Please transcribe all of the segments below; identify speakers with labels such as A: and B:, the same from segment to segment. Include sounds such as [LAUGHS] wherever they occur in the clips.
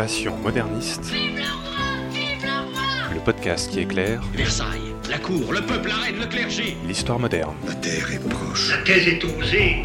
A: Passion moderniste. Le podcast qui éclaire
B: Versailles, la cour, le peuple, la reine, le clergé.
A: l'histoire moderne.
C: La terre est proche.
B: La thèse est osée.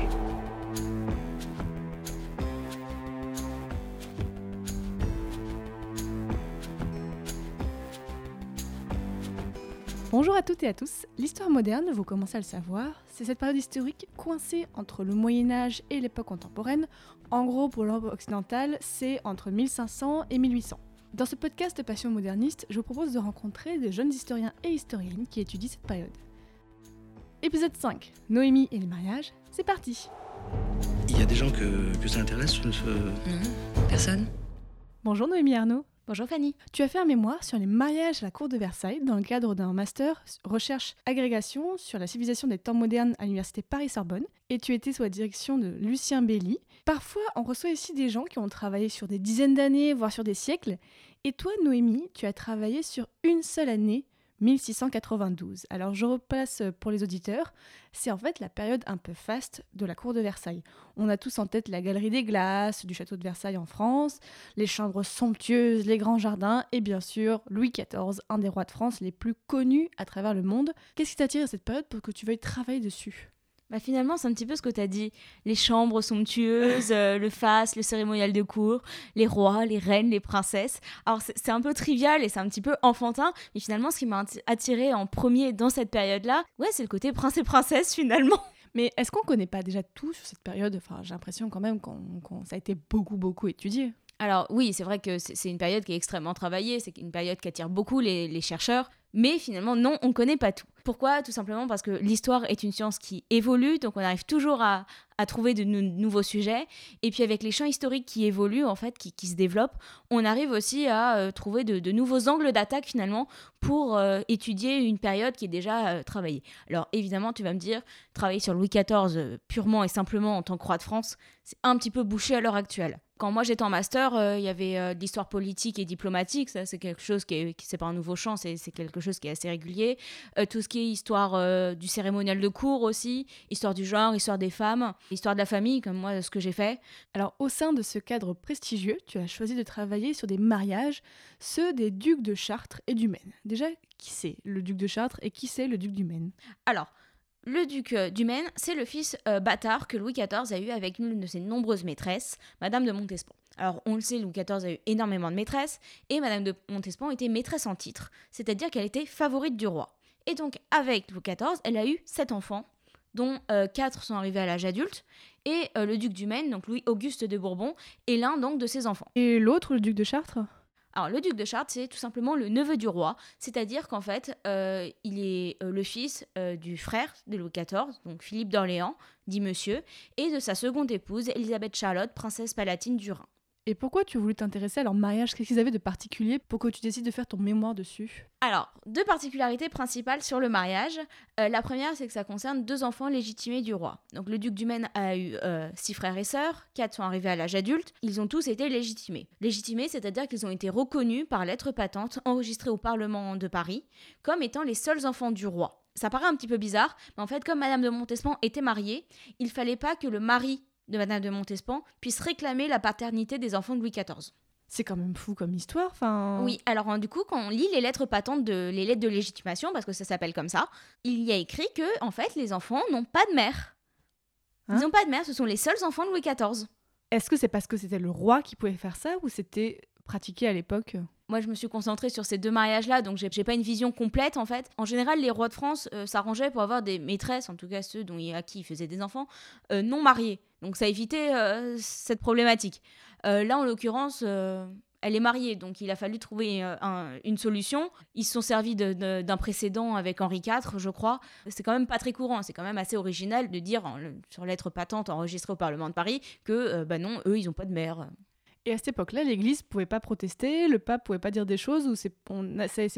D: Toutes et à tous. L'histoire moderne, vous commencez à le savoir, c'est cette période historique coincée entre le Moyen Âge et l'époque contemporaine. En gros, pour l'Europe occidentale, c'est entre 1500 et 1800. Dans ce podcast Passion moderniste, je vous propose de rencontrer des jeunes historiens et historiennes qui étudient cette période. Épisode 5, Noémie et les mariages, c'est parti
E: Il y a des gens que, que ça intéresse ce- ce-
F: Non, personne.
D: Bonjour Noémie Arnaud.
F: Bonjour Fanny.
D: Tu as fait un mémoire sur les mariages à la cour de Versailles dans le cadre d'un master recherche-agrégation sur la civilisation des temps modernes à l'université Paris-Sorbonne et tu étais sous la direction de Lucien Belli. Parfois, on reçoit ici des gens qui ont travaillé sur des dizaines d'années, voire sur des siècles. Et toi, Noémie, tu as travaillé sur une seule année, 1692. Alors je repasse pour les auditeurs, c'est en fait la période un peu faste de la cour de Versailles. On a tous en tête la galerie des glaces du château de Versailles en France, les chambres somptueuses, les grands jardins et bien sûr Louis XIV, un des rois de France les plus connus à travers le monde. Qu'est-ce qui t'attire à cette période pour que tu veuilles travailler dessus?
F: Bah finalement, c'est un petit peu ce que tu as dit. Les chambres somptueuses, euh, le faste, le cérémonial de cour, les rois, les reines, les princesses. Alors c'est c'est un peu trivial et c'est un petit peu enfantin, mais finalement, ce qui m'a atti- attiré en premier dans cette période-là, ouais, c'est le côté prince et princesse finalement. [LAUGHS]
D: Mais est-ce qu'on connaît pas déjà tout sur cette période? Enfin, j'ai l'impression quand même qu'on qu'on- ça a été beaucoup beaucoup étudié.
F: Alors oui, c'est vrai que c'est c'est une période qui est extrêmement travaillée, c'est une période qui attire beaucoup les, les chercheurs, mais finalement non, on ne connaît pas tout. Pourquoi? Tout simplement parce que l'histoire est une science qui évolue, donc on arrive toujours à, trouver de nou- nouveaux sujets, et puis avec les champs historiques qui évoluent, en fait, qui, se développent, on arrive aussi à euh, trouver de nouveaux angles d'attaque finalement pour euh, étudier une période qui est déjà euh, travaillée. Alors évidemment, tu vas me dire, travailler sur Louis XIV euh, purement et simplement en tant que roi de France, c'est un petit peu bouché à l'heure actuelle. Quand moi j'étais en master, il y avait de l'histoire politique et diplomatique, ça c'est quelque chose qui est, pas un nouveau champ, c'est c'est quelque chose qui est assez régulier. Tout ce qui est histoire du cérémonial de cour aussi, histoire du genre, histoire des femmes, histoire de la famille, comme moi ce que j'ai fait.
D: Alors, au sein de ce cadre prestigieux, tu as choisi de travailler sur des mariages, ceux des ducs de Chartres et du Maine. Déjà, qui c'est le duc de Chartres et qui c'est le duc du Maine?
F: Alors, le duc euh, du Maine, c'est le fils euh, bâtard que Louis XIV a eu avec l'une de ses nombreuses maîtresses, Madame de Montespan. Alors, on le sait, Louis XIV a eu énormément de maîtresses, et Madame de Montespan était maîtresse en titre, c'est-à-dire qu'elle était favorite du roi. Et donc, avec Louis XIV, elle a eu sept enfants, dont euh, quatre sont arrivés à l'âge adulte, et le duc du Maine, donc Louis-Auguste de Bourbon, est l'un donc de ses enfants.
D: Et l'autre, le duc de Chartres?
F: Alors, le duc de Chartres, c'est tout simplement le neveu du roi, c'est-à-dire qu'en fait, euh, il est euh, le fils euh, du frère de Louis XIV, donc Philippe d'Orléans, dit monsieur, et de sa seconde épouse, Elisabeth Charlotte, princesse palatine du Rhin.
D: Et pourquoi tu voulu t'intéresser à leur mariage? Qu'est-ce qu'ils avaient de particulier pour que tu décides de faire ton mémoire dessus?
F: Alors, deux particularités principales sur le mariage. Euh, la première, c'est que ça concerne deux enfants légitimés du roi. Donc, le duc du Maine a eu euh, six frères et sœurs, quatre sont arrivés à l'âge adulte. Ils ont tous été légitimés. Légitimés, c'est-à-dire qu'ils ont été reconnus par lettre patente enregistrée au Parlement de Paris comme étant les seuls enfants du roi. Ça paraît un petit peu bizarre, mais en fait, comme Madame de Montespan était mariée, il fallait pas que le mari de Madame de Montespan puisse réclamer la paternité des enfants de Louis XIV.
D: C'est quand même fou comme histoire, enfin...
F: Oui, alors hein, du coup, quand on lit les lettres patentes de les lettres de légitimation, parce que ça s'appelle comme ça, il y a écrit que en fait les enfants n'ont pas de mère.
D: Hein
F: Ils n'ont pas de mère, ce sont les seuls enfants de Louis XIV.
D: Est-ce que c'est parce que c'était le roi qui pouvait faire ça ou c'était pratiqué à l'époque?
F: Moi, je me suis concentrée sur ces deux mariages-là, donc j'ai j'ai pas une vision complète en fait. En général, les rois de France euh, s'arrangeaient pour avoir des maîtresses, en tout cas ceux dont, à qui ils faisaient des enfants, euh, non mariés. Donc ça évitait euh, cette problématique. Euh, là, en l'occurrence, euh, elle est mariée, donc il a fallu trouver un- une solution. Ils se sont servis d'un précédent avec Henri IV, je crois. C'est quand même pas très courant, c'est quand même assez original de dire en- sur lettre patente enregistrée au Parlement de Paris que, euh, bah non, eux, ils ont pas de mère.
D: Et à cette époque-là, l'Église pouvait pas protester, le pape pouvait pas dire des choses, ou c'est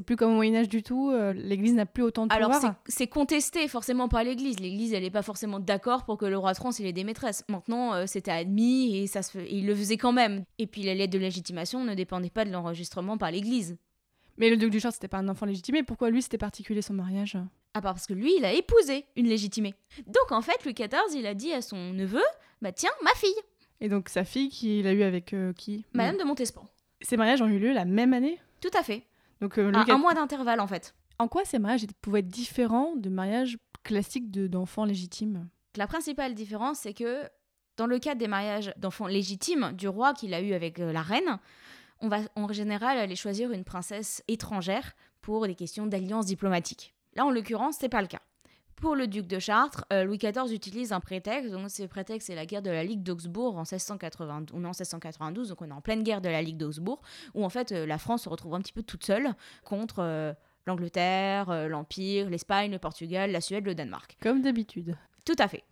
D: plus comme au Moyen Âge du tout, euh, l'Église n'a plus autant de
F: Alors,
D: pouvoir
F: c'est- c'est contesté forcément par l'Église. L'Église, elle n'est pas forcément d'accord pour que le roi de France il ait des maîtresses. Maintenant, euh, c'était admis et, ça se et il le faisait quand même. Et puis, les lettres de légitimation ne dépendaient pas de l'enregistrement par l'Église.
D: Mais le duc du Chartres, c'était pas un enfant légitimé, pourquoi lui c'était particulier son mariage?
F: À part parce que lui, il a épousé une légitimée. Donc, en fait, Louis XIV, il a dit à son neveu Bah, tiens, ma fille,
D: Et donc sa fille qu'il a eu avec euh, qui
F: Madame de Montespan.
D: Ces mariages ont eu lieu la même année
F: Tout à fait.
D: Donc, euh,
F: À un mois d'intervalle en fait.
D: En quoi ces mariages pouvaient être différents de mariages classiques de- d'enfants légitimes?
F: La principale différence, c'est que dans le cadre des mariages d'enfants légitimes du roi qu'il a eu avec euh, la reine, on va en général aller choisir une princesse étrangère pour des questions d'alliance diplomatique. Là, en l'occurrence, c'est pas le cas. Pour le duc de Chartres, euh, Louis XIV utilise un prétexte. Donc, ce prétexte, c'est la guerre de la Ligue d'Augsbourg en 1692. On est en 1692, donc on est en pleine guerre de la Ligue d'Augsbourg, où en fait euh, la France se retrouve un petit peu toute seule contre euh, l'Angleterre, l'Empire, l'Espagne, le Portugal, la Suède, le Danemark.
D: Comme d'habitude.
F: Tout à fait.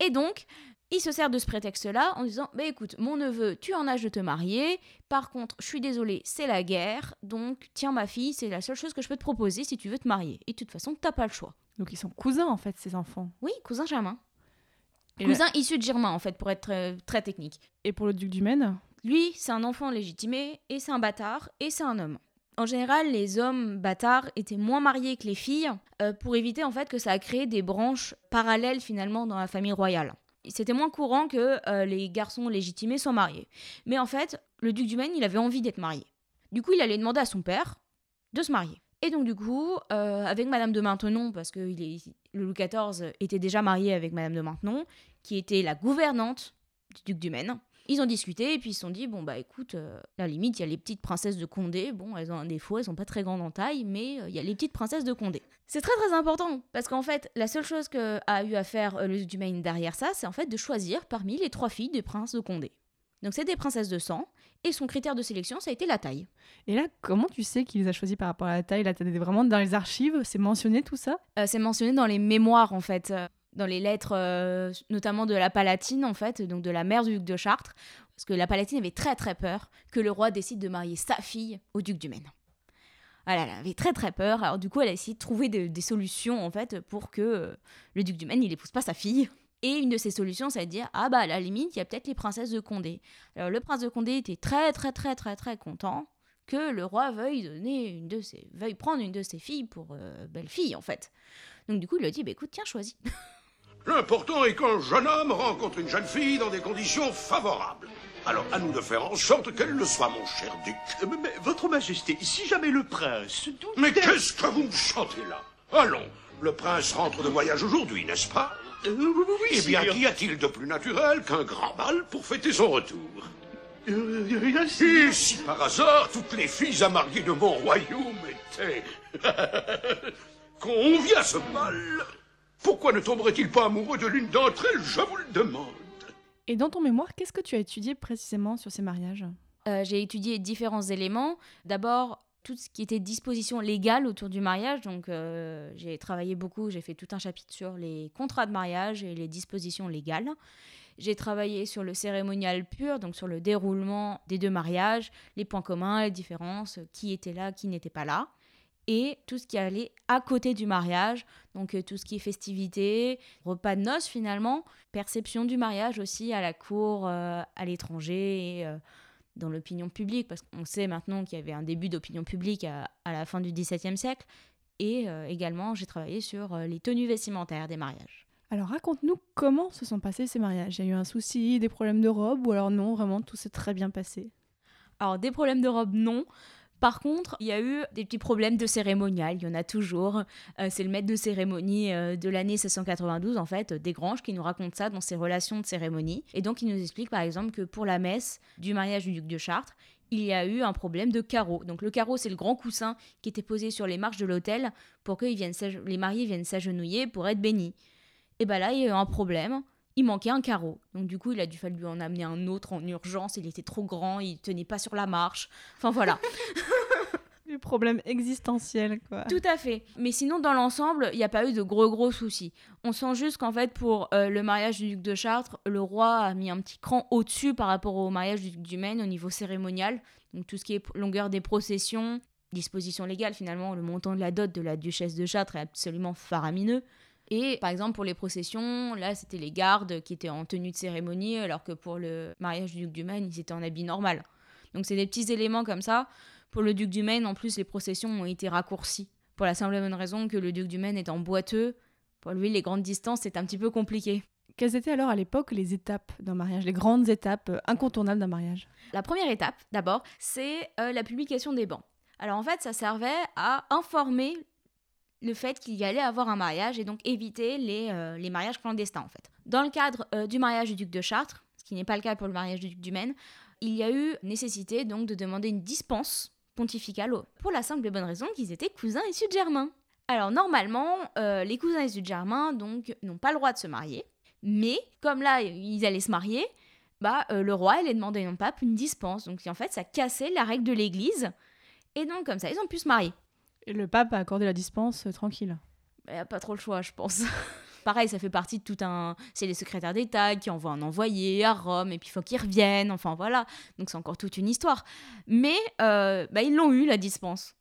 F: Et donc, il se sert de ce prétexte-là en disant Bah écoute, mon neveu, tu es en âge de te marier. Par contre, je suis désolée, c'est la guerre. Donc, tiens, ma fille, c'est la seule chose que je peux te proposer si tu veux te marier. Et de toute façon, t'as pas le choix.
D: Donc ils sont cousins en fait, ces enfants.
F: Oui, cousin germain.
D: Et,
F: Cousin issu de Germain, en fait, pour être très, très technique.
D: et pour le duc du Maine
F: Lui, c'est un enfant légitimé, et c'est un bâtard, et c'est un homme. En général, les hommes bâtards étaient moins mariés que les filles, euh, pour éviter en fait que ça a créé des branches parallèles finalement dans la famille royale. C'était moins courant que euh, les garçons légitimés soient mariés. Mais en fait, le duc du Maine, il avait envie d'être marié. Du coup, il allait demander à son père de se marier. Et donc du coup, euh, avec Madame de Maintenon, parce que le Louis XIV était déjà marié avec Madame de Maintenon, qui était la gouvernante du duc du Maine, ils ont discuté et puis ils se sont dit bon bah écoute, euh, à la limite il y a les petites princesses de Condé, bon elles ont un défaut, elles sont pas très grandes en taille, mais euh, il y a les petites princesses de Condé. C'est très très important parce qu'en fait la seule chose que a eu à faire le duc du Maine derrière ça, c'est en fait de choisir parmi les trois filles des princes de Condé. Donc c'est des princesses de sang et son critère de sélection ça a été la taille.
D: Et là, comment tu sais qu'il les a choisis par rapport à la taille? Là, t'as vraiment dans les archives, c'est mentionné tout ça?
F: Euh, c'est mentionné dans les mémoires en fait, euh, dans les lettres euh, notamment de la Palatine en fait, donc de la mère du duc de Chartres, parce que la Palatine avait très très peur que le roi décide de marier sa fille au duc du Maine. Voilà, elle avait très très peur. Alors du coup, elle a essayé de trouver de- des solutions en fait pour que le duc du Maine il épouse pas sa fille. Et une de ces solutions, c'est de dire ah bah à la limite, il y a peut-être les princesses de Condé. Alors le prince de Condé était très très très très très content que le roi veuille donner une de ses veuille prendre une de ses filles pour euh, belle fille en fait. Donc du coup, il lui a dit bah écoute, tiens, choisis. [LAUGHS]
C: L'important est qu'un jeune homme rencontre une jeune fille dans des conditions favorables. Alors, à nous de faire en sorte qu'elle le soit, mon cher duc.
B: Euh, Mais, mais, Votre Majesté, si jamais le prince...
C: Mais qu'est-ce que vous me chantez là? Allons, le prince rentre de voyage aujourd'hui, n'est-ce pas?
B: Euh, oui,
C: Eh bien, qu'y a-t-il de plus naturel qu'un grand bal pour fêter son retour
B: Euh, rien,
C: Et si par hasard, toutes les filles à marier de mon royaume étaient... [LAUGHS] conviées à ce bal Pourquoi ne tomberait-il pas amoureux de l'une d'entre elles Je vous le demande.
D: Et dans ton mémoire, qu'est-ce que tu as étudié précisément sur ces mariages?
F: Euh, j'ai étudié différents éléments. D'abord, tout ce qui était disposition légale autour du mariage. Donc, euh, j'ai travaillé beaucoup, j'ai fait tout un chapitre sur les contrats de mariage et les dispositions légales. J'ai travaillé sur le cérémonial pur, donc sur le déroulement des deux mariages, les points communs, les différences, qui était là, qui n'était pas là. Et tout ce qui allait à côté du mariage, donc euh, tout ce qui est festivités, repas de noces finalement, perception du mariage aussi à la cour, euh, à l'étranger dans l'opinion publique, parce qu'on sait maintenant qu'il y avait un début d'opinion publique à, à la fin du XVIIe siècle. Et euh, également, j'ai travaillé sur euh, les tenues vestimentaires des mariages.
D: Alors raconte-nous comment se sont passés ces mariages. Il y a eu un souci, des problèmes de robe ou alors non, vraiment tout s'est très bien passé?
F: Alors, des problèmes de robe, non. Par contre, il y a eu des petits problèmes de cérémonial, il y en a toujours. Euh, c'est le maître de cérémonie euh, de l'année 1692, en fait, Desgranges, qui nous raconte ça dans ses relations de cérémonie. Et donc, il nous explique, par exemple, que pour la messe du mariage du duc de Chartres, il y a eu un problème de carreau. Donc, le carreau, c'est le grand coussin qui était posé sur les marches de l'autel pour que les mariés viennent s'agenouiller pour être bénis. Et bien là, il y a eu un problème. Il manquait un carreau. Donc, du coup, il a dû falloir lui en amener un autre en urgence. Il était trop grand, il tenait pas sur la marche. Enfin, voilà. [LAUGHS] [LAUGHS]
D: Des problèmes existentiels quoi.
F: Tout à fait. Mais sinon, dans l'ensemble, il n'y a pas eu de gros gros soucis. On sent juste qu'en fait, pour euh, le mariage du duc de Chartres, le roi a mis un petit cran au-dessus par rapport au mariage du duc du Maine au niveau cérémonial. Donc tout ce qui est longueur des processions, disposition légale finalement, le montant de la dot de la duchesse de Chartres est absolument faramineux. Et par exemple, pour les processions, là, c'était les gardes qui étaient en tenue de cérémonie, alors que pour le mariage du duc du Maine, ils étaient en habit normal. Donc c'est des petits éléments comme ça. Pour le duc du Maine, en plus, les processions ont été raccourcies. Pour la simple et bonne raison que le duc du Maine étant boiteux, pour lui, les grandes distances, c'est un petit peu compliqué.
D: Quelles étaient alors à l'époque les étapes d'un mariage, les grandes étapes euh, incontournables d'un mariage?
F: La première étape, d'abord, c'est euh, la publication des bans. Alors en fait, ça servait à informer le fait qu'il y allait avoir un mariage et donc éviter les, euh, les mariages clandestins en fait. Dans le cadre euh, du mariage du duc de Chartres, ce qui n'est pas le cas pour le mariage du duc du Maine, il y a eu nécessité donc de demander une dispense pontificale pour la simple et bonne raison qu'ils étaient cousins issus de Germain. Alors normalement, euh, les cousins issus de Germain donc n'ont pas le droit de se marier, mais comme là ils allaient se marier, bah le roi allait demander au pape une dispense. Donc en fait ça cassait la règle de l'Église et donc comme ça ils ont pu se marier.
D: Le pape a accordé la dispense euh, tranquille.
F: Il n'y a pas trop le choix, je pense. [LAUGHS] Pareil, ça fait partie de tout un. C'est les secrétaires d'État qui envoient un envoyé à Rome, et puis il faut qu'ils reviennent, enfin voilà. Donc c'est encore toute une histoire. Mais euh, bah, ils l'ont eu, la dispense.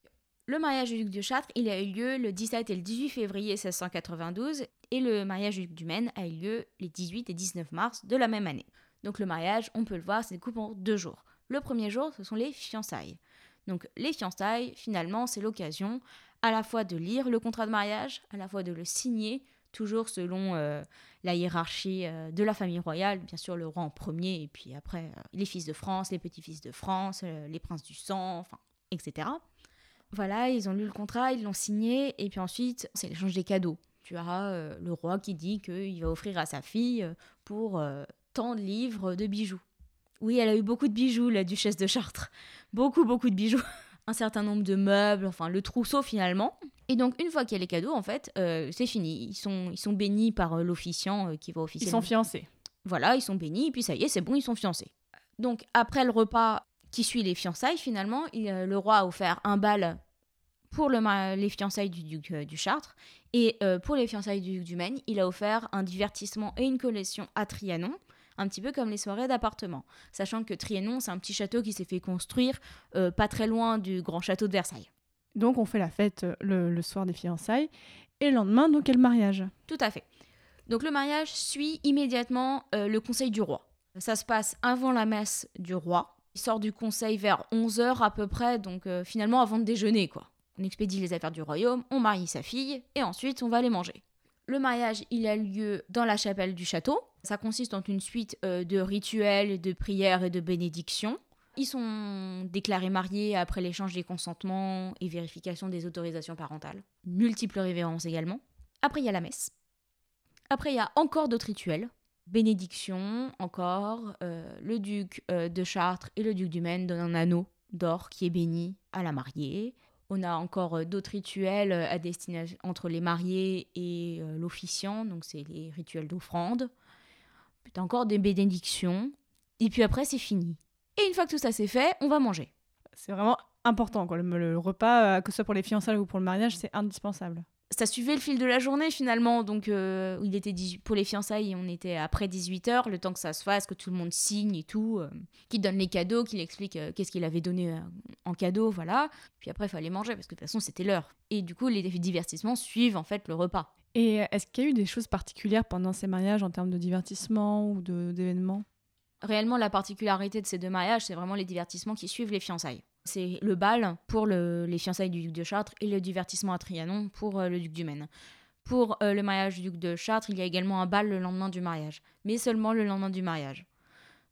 F: Le mariage du duc de Chartres, il a eu lieu le 17 et le 18 février 1692, et le mariage du duc du Maine a eu lieu les 18 et 19 mars de la même année. Donc le mariage, on peut le voir, c'est découpé en deux jours. Le premier jour, ce sont les fiançailles. Donc les fiançailles, finalement, c'est l'occasion à la fois de lire le contrat de mariage, à la fois de le signer, toujours selon euh, la hiérarchie euh, de la famille royale, bien sûr le roi en premier, et puis après euh, les fils de France, les petits-fils de France, les princes du sang, etc. Voilà, ils ont lu le contrat, ils l'ont signé, et puis ensuite, c'est l'échange des cadeaux. Tu as euh, le roi qui dit qu'il va offrir à sa fille pour tant de livres de bijoux. Oui, elle a eu beaucoup de bijoux, la duchesse de Chartres. Beaucoup, beaucoup de bijoux. [LAUGHS] Un certain nombre de meubles, enfin le trousseau finalement. Et donc, une fois qu'il y a les cadeaux, en fait, euh, c'est fini. Ils sont, ils sont bénis par euh, l'officiant euh, qui va
D: Ils
F: officier.
D: sont fiancés.
F: Voilà, ils sont bénis, et puis ça y est, c'est bon, ils sont fiancés. Donc, après le repas qui suit les fiançailles, finalement, il, le roi a offert un bal pour le les fiançailles du duc du Chartres. Et pour les fiançailles du duc du Maine, il a offert un divertissement et une collection à Trianon, un petit peu comme les soirées d'appartement. Sachant que Trianon, c'est un petit château qui s'est fait construire euh, pas très loin du grand château de Versailles.
D: Donc on fait la fête euh, le, le soir des fiançailles. Et le lendemain, donc, il y a le mariage.
F: Tout à fait. Donc le mariage suit immédiatement euh, le conseil du roi. Ça se passe avant la messe du roi. Il sort du conseil vers 11h à peu près, donc euh, finalement avant de déjeuner quoi. On expédie les affaires du royaume, on marie sa fille et ensuite on va aller manger. Le mariage, il a lieu dans la chapelle du château. Ça consiste en une suite euh, de rituels, de prières et de bénédictions. Ils sont déclarés mariés après l'échange des consentements et vérification des autorisations parentales. Multiples révérences également. Après, il y a la messe. Après, il y a encore d'autres rituels. Bénédiction, encore. euh, le duc euh, de Chartres et le duc du Maine donnent un anneau d'or qui est béni à la mariée. On a encore euh, d'autres rituels euh, à destination entre les mariés et euh, l'officiant, donc c'est les rituels d'offrande. Puis encore des bénédictions. Et puis après, c'est fini. Et une fois que tout ça c'est fait, on va manger.
D: C'est vraiment important. Quoi. Le, repas, que ce soit pour les fiançailles ou pour le mariage, c'est indispensable.
F: Ça suivait le fil de la journée finalement. Donc, euh, il était 18 pour les fiançailles, on était après 18h, le temps que ça se fasse, que tout le monde signe et tout, euh, qu'il donne les cadeaux, qu'il explique euh, qu'est-ce qu'il avait donné euh, en cadeau, voilà. Puis après, il fallait manger parce que de toute façon, c'était l'heure. Et du coup, les divertissements suivent en fait le repas.
D: Et est-ce qu'il y a eu des choses particulières pendant ces mariages en termes de divertissement ou de- d'événements?
F: Réellement, la particularité de ces deux mariages, c'est vraiment les divertissements qui suivent les fiançailles. C'est le bal pour le- les fiançailles du duc de Chartres et le divertissement à Trianon pour euh, le duc du Maine. Pour euh, le mariage du duc de Chartres, il y a également un bal le lendemain du mariage, mais seulement le lendemain du mariage.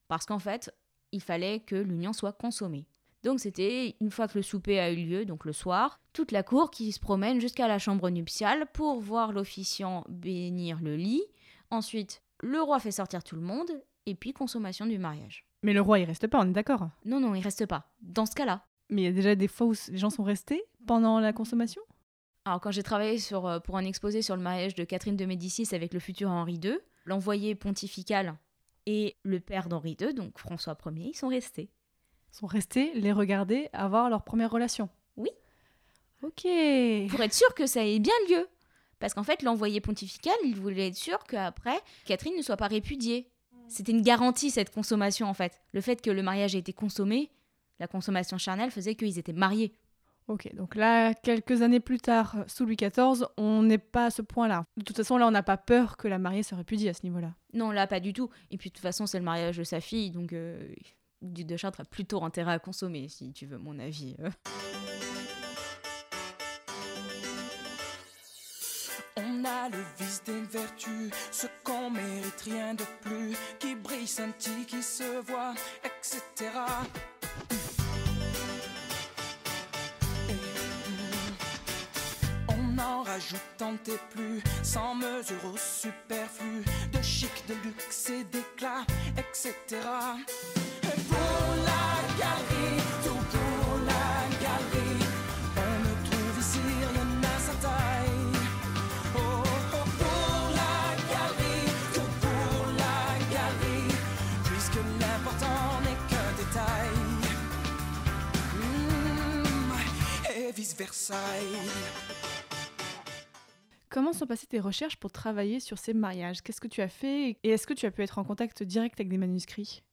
F: Parce qu'en fait, il fallait que l'union soit consommée. Donc c'était une fois que le souper a eu lieu, donc le soir, toute la cour qui se promène jusqu'à la chambre nuptiale pour voir l'officiant bénir le lit. Ensuite, le roi fait sortir tout le monde et puis consommation du mariage.
D: Mais le roi, il reste pas, on est d'accord.
F: Non, non, il reste pas. Dans ce cas-là.
D: Mais il y a déjà des fois où les gens sont restés pendant la consommation?
F: Alors, quand j'ai travaillé sur, euh, pour un exposé sur le mariage de Catherine de Médicis avec le futur Henri II, l'envoyé pontifical et le père d'Henri II, donc François Ier, ils sont restés.
D: Ils sont restés les regarder avoir leur première relation?
F: Oui.
D: Ok.
F: Pour être sûr que ça ait bien lieu. Parce qu'en fait, l'envoyé pontifical, il voulait être sûr qu'après, Catherine ne soit pas répudiée. C'était une garantie, cette consommation, en fait. Le fait que le mariage ait été consommé, la consommation charnelle faisait qu'ils étaient mariés.
D: Ok, donc là, quelques années plus tard, sous Louis XIV, on n'est pas à ce point-là. De toute façon, là, on n'a pas peur que la mariée se répudie à ce niveau-là.
F: Non, là, pas du tout. Et puis, de toute façon, c'est le mariage de sa fille, donc euh, de Chartres a plutôt intérêt à consommer, si tu veux mon avis.
G: Le vice des vertus, ce qu'on mérite rien de plus, qui brille, scintille, qui se voit, etc. Et, on en rajoute tant et plus, sans mesure au superflu, de chic, de luxe et d'éclat, etc. Mm, et vice versa.
D: Comment sont passées tes recherches pour travailler sur ces mariages? Qu'est-ce que tu as fait Et est-ce que tu as pu être en contact direct avec des manuscrits?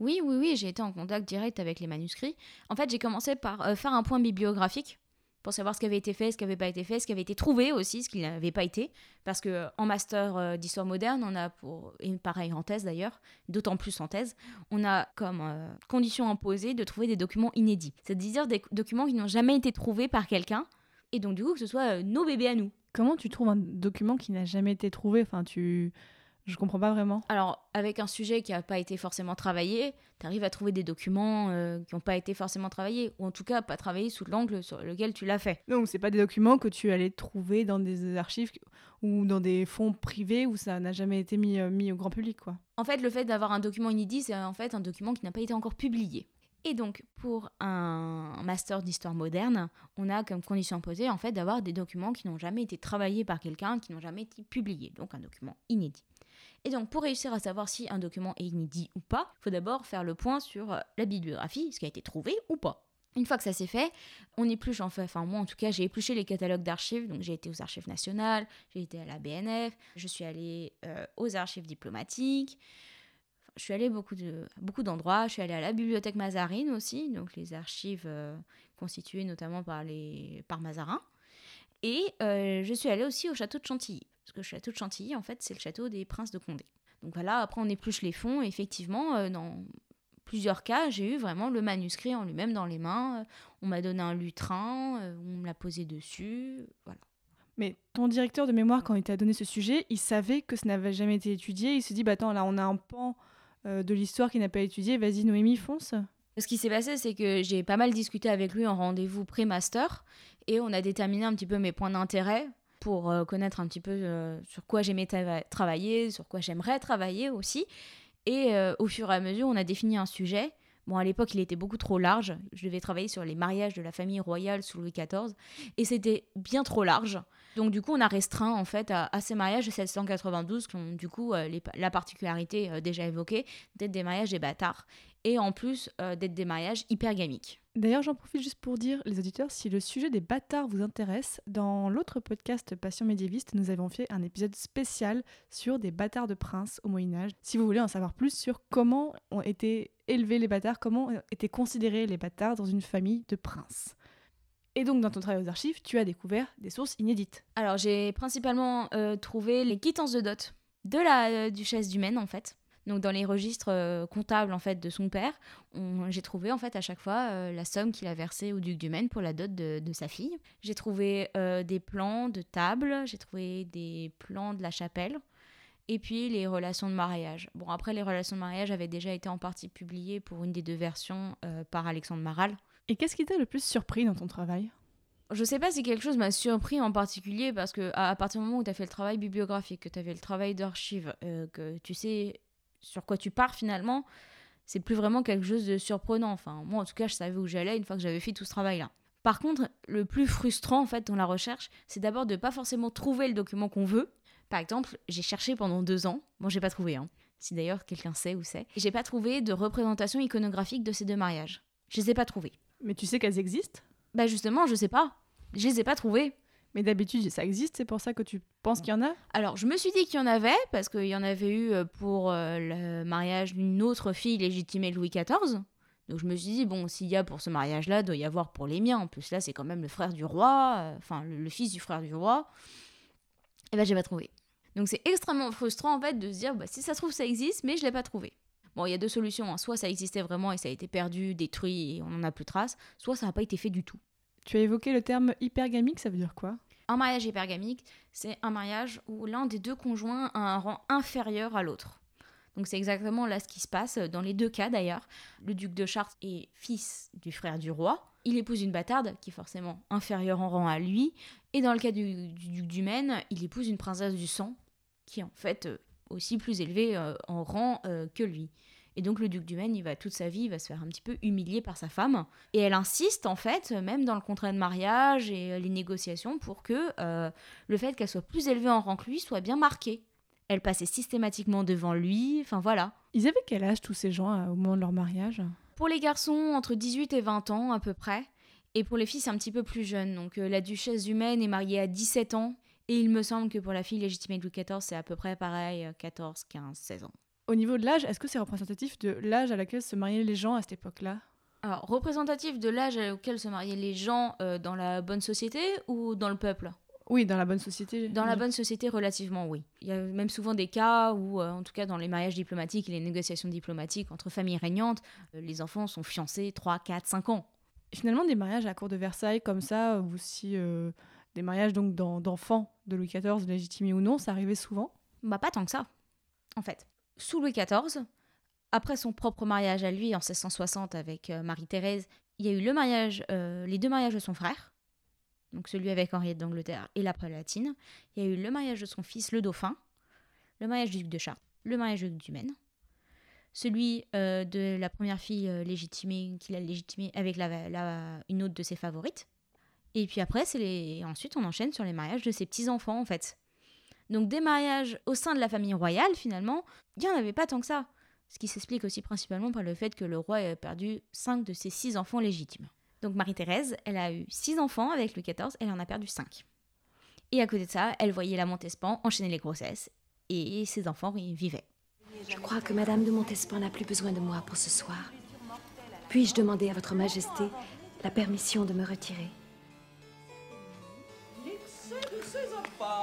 F: Oui, oui, oui, j'ai été en contact direct avec les manuscrits. En fait, j'ai commencé par euh, faire un point bibliographique pour savoir ce qui avait été fait, ce qui n'avait pas été fait, ce qui avait été trouvé aussi, ce qui n'avait pas été. Parce que en master euh, d'histoire moderne, on a pour, et pareil en thèse d'ailleurs, d'autant plus en thèse, on a comme euh, condition imposée de trouver des documents inédits. C'est-à-dire des documents qui n'ont jamais été trouvés par quelqu'un, et donc du coup que ce soit euh, nos bébés à nous.
D: Comment tu trouves un document qui n'a jamais été trouvé? Enfin, tu... Je comprends pas vraiment.
F: Alors, avec un sujet qui n'a pas été forcément travaillé, tu arrives à trouver des documents euh, qui n'ont pas été forcément travaillés, ou en tout cas pas travaillés sous l'angle sur lequel tu l'as fait.
D: Donc, c'est pas des documents que tu allais trouver dans des archives ou dans des fonds privés où ça n'a jamais été mis, euh, mis au grand public, quoi.
F: En fait, le fait d'avoir un document inédit, c'est en fait un document qui n'a pas été encore publié. Et donc, pour un master d'histoire moderne, on a comme condition imposée en fait d'avoir des documents qui n'ont jamais été travaillés par quelqu'un, qui n'ont jamais été publiés, donc un document inédit. Et donc, pour réussir à savoir si un document est inédit ou pas, il faut d'abord faire le point sur euh, la bibliographie, ce qui a été trouvé ou pas. Une fois que ça c'est fait, on épluche, enfin moi en tout cas, j'ai épluché les catalogues d'archives, donc j'ai été aux archives nationales, j'ai été à la BNF, je suis allée euh, aux archives diplomatiques, je suis allée beaucoup de beaucoup d'endroits, je suis allée à la bibliothèque Mazarine aussi, donc les archives euh, constituées notamment par les par Mazarin, et euh, je suis allée aussi au château de Chantilly, parce que le château de Chantilly en fait c'est le château des princes de Condé. Donc voilà, après on épluche les fonds, et effectivement euh, dans plusieurs cas, j'ai eu vraiment le manuscrit en lui-même dans les mains. Euh, On m'a donné un lutrin, euh, on me l'a posé dessus, voilà.
D: Mais ton directeur de mémoire, quand il t'a donné ce sujet, il savait que ça n'avait jamais été étudié. Il se dit, bah attends, là, on a un pan euh, de l'histoire qui n'a pas été étudié. Vas-y, Noémie, fonce.
F: Ce qui s'est passé, c'est que j'ai pas mal discuté avec lui en rendez-vous pré-master et on a déterminé un petit peu mes points d'intérêt pour euh, connaître un petit peu euh, sur quoi j'aimais trava- travailler, sur quoi j'aimerais travailler aussi. Et euh, au fur et à mesure, on a défini un sujet. Bon, à l'époque, il était beaucoup trop large. Je devais travailler sur les mariages de la famille royale sous Louis XIV. Et c'était bien trop large. Donc, du coup, on a restreint, en fait, à, ces mariages de 1792, qui ont, du coup, euh, la particularité euh, déjà évoquée d'être des mariages des bâtards. Et en plus, euh, d'être des mariages hypergamiques.
D: D'ailleurs, j'en profite juste pour dire, les auditeurs, si le sujet des bâtards vous intéresse, dans l'autre podcast Passion médiéviste, nous avons fait un épisode spécial sur des bâtards de princes au Moyen-Âge. Si vous voulez en savoir plus sur comment ont été élevés les bâtards, comment été considérés les bâtards dans une famille de princes. Et donc, dans ton travail aux archives, tu as découvert des sources inédites.
F: Alors, j'ai principalement euh, trouvé les quittances de dot de la euh, duchesse du Maine, en fait. Donc, dans les registres euh, comptables, en fait, de son père, j'ai trouvé, en fait, à chaque fois, la somme qu'il a versée au duc du Maine pour la dot de, de sa fille. J'ai trouvé des plans de table, j'ai trouvé des plans de la chapelle, et puis les relations de mariage. Bon, après, les relations de mariage avaient déjà été en partie publiées pour une des deux versions par Alexandre Maral.
D: Et qu'est-ce qui t'a le plus surpris dans ton travail?
F: Je sais pas si quelque chose m'a surpris en particulier parce que à, partir du moment où tu as fait le travail bibliographique, que tu as fait le travail d'archive, euh, que tu sais sur quoi tu pars finalement, c'est plus vraiment quelque chose de surprenant. Enfin, moi en tout cas, je savais où j'allais une fois que j'avais fait tout ce travail-là. Par contre, le plus frustrant en fait dans la recherche, c'est d'abord de pas forcément trouver le document qu'on veut. Par exemple, j'ai cherché pendant deux ans, bon j'ai pas trouvé, hein. si d'ailleurs quelqu'un sait où c'est, j'ai pas trouvé de représentation iconographique de ces deux mariages. Je les ai pas trouvés.
D: Mais tu sais qu'elles existent
F: Bah justement, je sais pas. Je les ai pas trouvés.
D: Mais d'habitude, ça existe, c'est pour ça que tu penses qu'il y en a
F: Alors, je me suis dit qu'il y en avait, parce qu'il y en avait eu euh, pour euh, le mariage d'une autre fille légitimée Louis XIV. Donc, je me suis dit, bon, s'il y a pour ce mariage-là, doit y avoir pour les miens. En plus, là, c'est quand même le frère du roi, euh, enfin, le, le fils du frère du roi. Et ben, j'ai pas trouvé. Donc, c'est extrêmement frustrant, en fait, de se dire, bah, si ça se trouve, ça existe, mais je l'ai pas trouvé. Bon, il y a deux solutions. hein. Soit ça existait vraiment et ça a été perdu, détruit et on n'en a plus trace, soit ça n'a pas été fait du tout.
D: Tu as évoqué le terme hypergamique, ça veut dire quoi?
F: Un mariage hypergamique, c'est un mariage où l'un des deux conjoints a un rang inférieur à l'autre. Donc c'est exactement là ce qui se passe dans les deux cas d'ailleurs. Le duc de Chartres est fils du frère du roi. Il épouse une bâtarde qui est forcément inférieure en rang à lui. Et dans le cas du, du duc du Maine, il épouse une princesse du sang qui est en fait euh, aussi plus élevée euh, en rang euh, que lui. Et donc le duc du Maine, il va toute sa vie, il va se faire un petit peu humilier par sa femme. Et elle insiste en fait, même dans le contrat de mariage et euh, les négociations, pour que euh, le fait qu'elle soit plus élevée en rang que lui soit bien marqué. Elle passait systématiquement devant lui, enfin voilà.
D: Ils avaient quel âge tous ces gens au moment de leur mariage?
F: Pour les garçons, entre 18 et 20 ans à peu près. Et pour les filles, c'est un petit peu plus jeune. Donc euh, la duchesse du Maine est mariée à 17 ans. Et il me semble que pour la fille légitimée de Louis XIV, c'est à peu près pareil, euh, 14, 15, 16 ans.
D: Au niveau de l'âge, est-ce que c'est représentatif de l'âge à laquelle se mariaient les gens à cette époque-là?
F: Alors, représentatif de l'âge auquel se mariaient les gens euh, dans la bonne société ou dans le peuple?
D: Oui, dans la bonne société.
F: Dans la bonne société, relativement, oui. Il y a même souvent des cas où, euh, en tout cas dans les mariages diplomatiques et les négociations diplomatiques entre familles régnantes, euh, les enfants sont fiancés 3, 4, 5 ans.
D: Finalement, des mariages à la cour de Versailles comme ça, ou aussi euh, des mariages donc d'en- d'enfants de Louis XIV, légitimés ou non, ça arrivait souvent.
F: Bah, pas tant que ça, en fait. Sous Louis XIV, après son propre mariage à lui en 1660 avec euh, Marie-Thérèse, il y a eu le mariage, euh, les deux mariages de son frère, donc celui avec Henriette d'Angleterre et la Palatine. Il y a eu le mariage de son fils, le dauphin, le mariage du duc de Chartres, le mariage du duc du Maine, celui euh, de la première fille légitimée, qu'il a légitimée avec une autre de ses favorites. Et puis après, ensuite, on enchaîne sur les mariages de ses petits-enfants, en fait. Donc des mariages au sein de la famille royale, finalement, il n'y en avait pas tant que ça. Ce qui s'explique aussi principalement par le fait que le roi a perdu cinq de ses six enfants légitimes. Donc Marie-Thérèse, elle a eu six enfants avec Louis XIV, elle en a perdu cinq. Et à côté de ça, elle voyait la Montespan enchaîner les grossesses, et ses enfants y vivaient.
H: Je crois que Madame de Montespan n'a plus besoin de moi pour ce soir. Puis-je demander à Votre Majesté la permission de me retirer?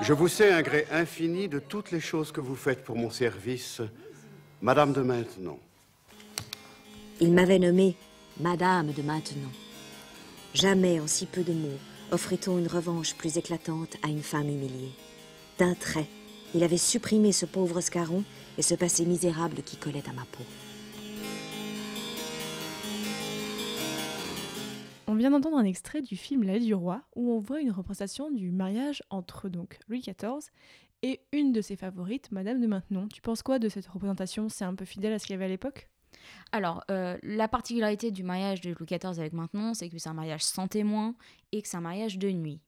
I: Je vous sais un gré infini de toutes les choses que vous faites pour mon service, Madame de Maintenon.
H: Il m'avait nommée Madame de Maintenon. Jamais en si peu de mots offrait-on une revanche plus éclatante à une femme humiliée. D'un trait, il avait supprimé ce pauvre scaron et ce passé misérable qui collait à ma peau.
D: On vient d'entendre un extrait du film La Lettre du roi où on voit une représentation du mariage entre donc Louis XIV et une de ses favorites, Madame de Maintenon. Tu penses quoi de cette représentation? C'est un peu fidèle à ce qu'il y avait à l'époque?
F: Alors, euh, la particularité du mariage de Louis XIV avec Maintenon, c'est que c'est un mariage sans témoin et que c'est un mariage de nuit.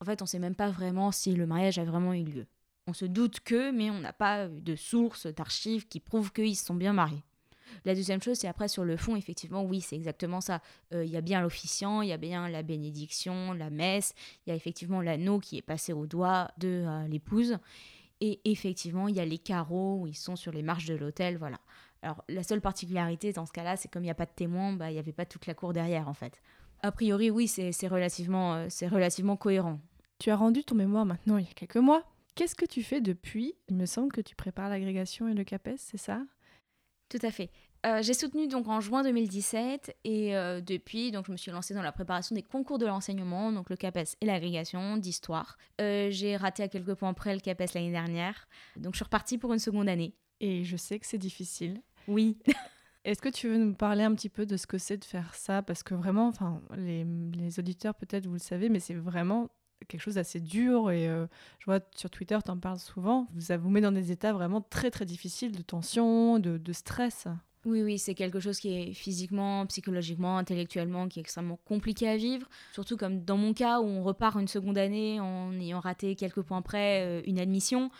F: En fait, on ne sait même pas vraiment si le mariage a vraiment eu lieu. On se doute que, mais on n'a pas de sources, d'archives qui prouvent qu'ils se sont bien mariés. La deuxième chose, c'est après sur le fond, effectivement, oui, c'est exactement ça. Euh, Il y a bien l'officiant, il y a bien la bénédiction, la messe, il y a effectivement l'anneau qui est passé au doigt de euh, l'épouse. Et effectivement, il y a les carreaux où ils sont sur les marches de l'hôtel, voilà. Alors, la seule particularité dans ce cas-là, c'est comme il n'y a pas de témoin, bah, il n'y avait pas toute la cour derrière, en fait. A priori, oui, c'est relativement, euh, c'est relativement cohérent.
D: Tu as rendu ton mémoire maintenant il y a quelques mois. Qu'est-ce que tu fais depuis? Il me semble que tu prépares l'agrégation et le CAPES, c'est ça?
F: Tout à fait. Euh, j'ai soutenu donc en juin 2017 et euh, depuis, donc je me suis lancée dans la préparation des concours de l'enseignement, donc le CAPES et l'agrégation d'histoire. Euh, j'ai raté à quelques points près le CAPES l'année dernière, donc je suis repartie pour une seconde année.
D: Et je sais que c'est difficile.
F: Oui. [LAUGHS]
D: Est-ce que tu veux nous parler un petit peu de ce que c'est de faire ça? Parce que vraiment, enfin, les, les auditeurs peut-être vous le savez, mais c'est vraiment quelque chose d'assez dur et euh, je vois sur Twitter, tu en parles souvent. Ça vous met dans des états vraiment très très difficiles de tension, de, stress.
F: Oui, oui, c'est quelque chose qui est physiquement, psychologiquement, intellectuellement, qui est extrêmement compliqué à vivre. Surtout comme dans mon cas où on repart une seconde année en ayant raté quelques points près euh, une admission.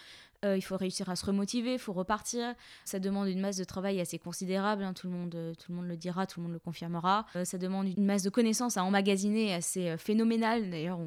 F: Euh, il faut réussir à se remotiver, il faut repartir. Ça demande une masse de travail assez considérable, hein, tout, le monde, tout le monde le dira, tout le monde le confirmera. Ça demande une masse de connaissances à emmagasiner assez phénoménale. D'ailleurs,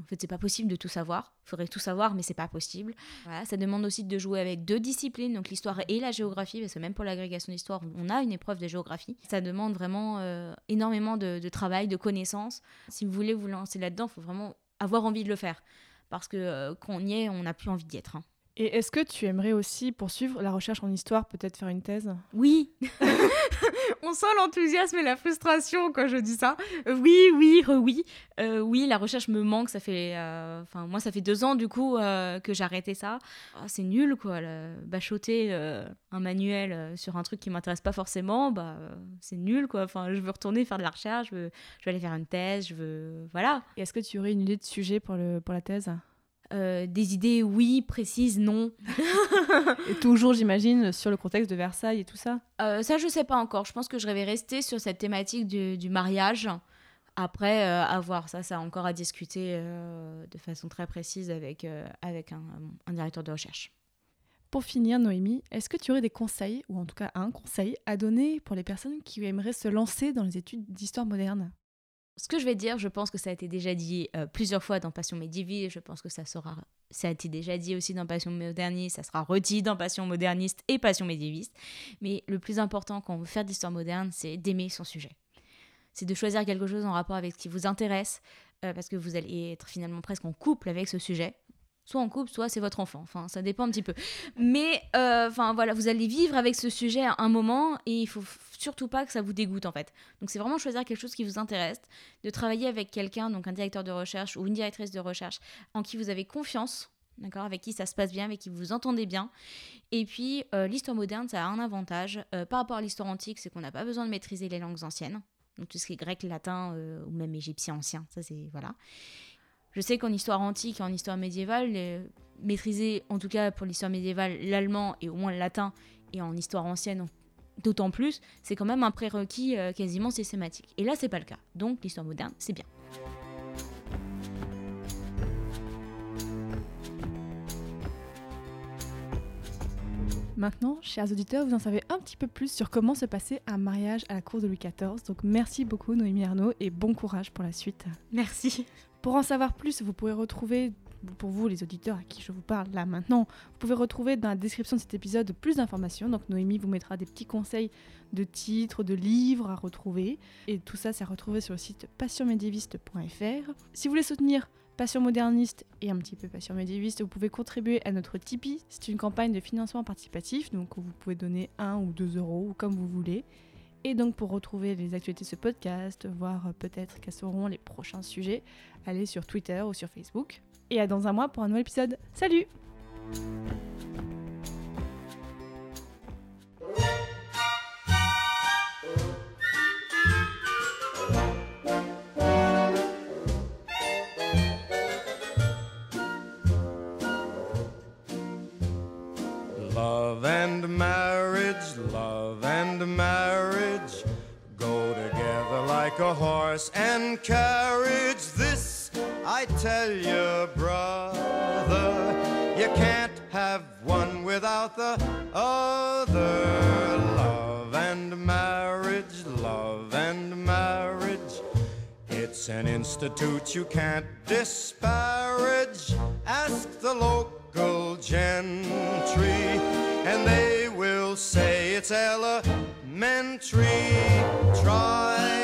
F: en fait, c'est pas possible de tout savoir. Il faudrait tout savoir, mais c'est pas possible. Voilà, ça demande aussi de jouer avec deux disciplines, donc l'histoire et la géographie, parce que même pour l'agrégation d'histoire, on a une épreuve de géographie. Ça demande vraiment euh, énormément de, travail, de connaissances. Si vous voulez vous lancer là-dedans, il faut vraiment avoir envie de le faire. Parce que euh, quand on y est, on n'a plus envie d'y être. hein.
D: Et est-ce que tu aimerais aussi poursuivre la recherche en histoire, peut-être faire une thèse?
F: Oui. [LAUGHS] On sent l'enthousiasme et la frustration quand je dis ça. Euh, oui, oui, oui. Euh, oui, la recherche me manque. Ça fait, euh, enfin, moi, ça fait deux ans du coup que j'ai arrêté ça. Ah, c'est nul, quoi. bachoter un manuel sur un truc qui m'intéresse pas forcément, bah, c'est nul, quoi. Enfin, je veux retourner faire de la recherche. Je veux, je veux aller faire une thèse. Je veux, voilà.
D: Est-ce que tu aurais une idée de sujet pour le pour la thèse?
F: Euh, des idées oui, précises non. [LAUGHS]
D: et toujours, j'imagine, sur le contexte de Versailles et tout ça
F: euh, Ça, je sais pas encore. Je pense que je vais rester sur cette thématique du, mariage. Après, euh, à voir, ça, ça a encore à discuter de façon très précise avec, avec un, un, directeur de recherche.
D: Pour finir, Noémie, est-ce que tu aurais des conseils, ou en tout cas un conseil, à donner pour les personnes qui aimeraient se lancer dans les études d'histoire moderne?
F: Ce que je vais dire, je pense que ça a été déjà dit euh, plusieurs fois dans Passion médiéviste, je pense que ça sera, ça a été déjà dit aussi dans Passion moderniste, ça sera redit dans Passion moderniste et Passion médiéviste. Mais le plus important quand on veut faire d'histoire moderne, c'est d'aimer son sujet. C'est de choisir quelque chose en rapport avec ce qui vous intéresse, euh, parce que vous allez être finalement presque en couple avec ce sujet soit en couple, soit c'est votre enfant. Enfin, ça dépend un petit peu. Mais, euh, enfin, voilà, vous allez vivre avec ce sujet à un moment et il faut surtout pas que ça vous dégoûte, en fait. Donc, c'est vraiment choisir quelque chose qui vous intéresse, de travailler avec quelqu'un, donc un directeur de recherche ou une directrice de recherche, en qui vous avez confiance, d'accord, avec qui ça se passe bien, avec qui vous vous entendez bien. Et puis, euh, l'histoire moderne, ça a un avantage euh, par rapport à l'histoire antique, c'est qu'on n'a pas besoin de maîtriser les langues anciennes. Donc, tout ce qui est grec, latin ou même égyptien ancien, ça c'est. Voilà. Je sais qu'en histoire antique et en histoire médiévale, maîtriser, en tout cas pour l'histoire médiévale, l'allemand et au moins le latin, et en histoire ancienne d'autant plus, c'est quand même un prérequis euh, quasiment systématique. Et là, c'est pas le cas. Donc l'histoire moderne, c'est bien.
D: Maintenant, chers auditeurs, vous en savez un petit peu plus sur comment se passait un mariage à la cour de Louis XIV. Donc merci beaucoup Noémie Arnaud et bon courage pour la suite.
F: Merci.
D: Pour en savoir plus, vous pouvez retrouver, pour vous les auditeurs à qui je vous parle là maintenant, vous pouvez retrouver dans la description de cet épisode plus d'informations. Donc Noémie vous mettra des petits conseils de titres, de livres à retrouver. Et tout ça, c'est à retrouver sur le site passionmédiéviste.fr. Si vous voulez soutenir Passion moderniste et un petit peu passion médiéviste, vous pouvez contribuer à notre Tipeee. C'est une campagne de financement participatif, donc vous pouvez donner 1 ou 2 euros, ou comme vous voulez. Et donc pour retrouver les actualités de ce podcast, voir peut-être quels seront les prochains sujets, allez sur Twitter ou sur Facebook. Et à dans un mois pour un nouvel épisode. Salut
J: and carriage. This I tell you, brother, you can't have one without the other. Love and marriage, love and marriage. It's an institute you can't disparage. Ask the local gentry, and they will say it's elementary. Try,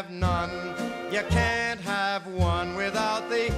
J: have none. You can't have one without the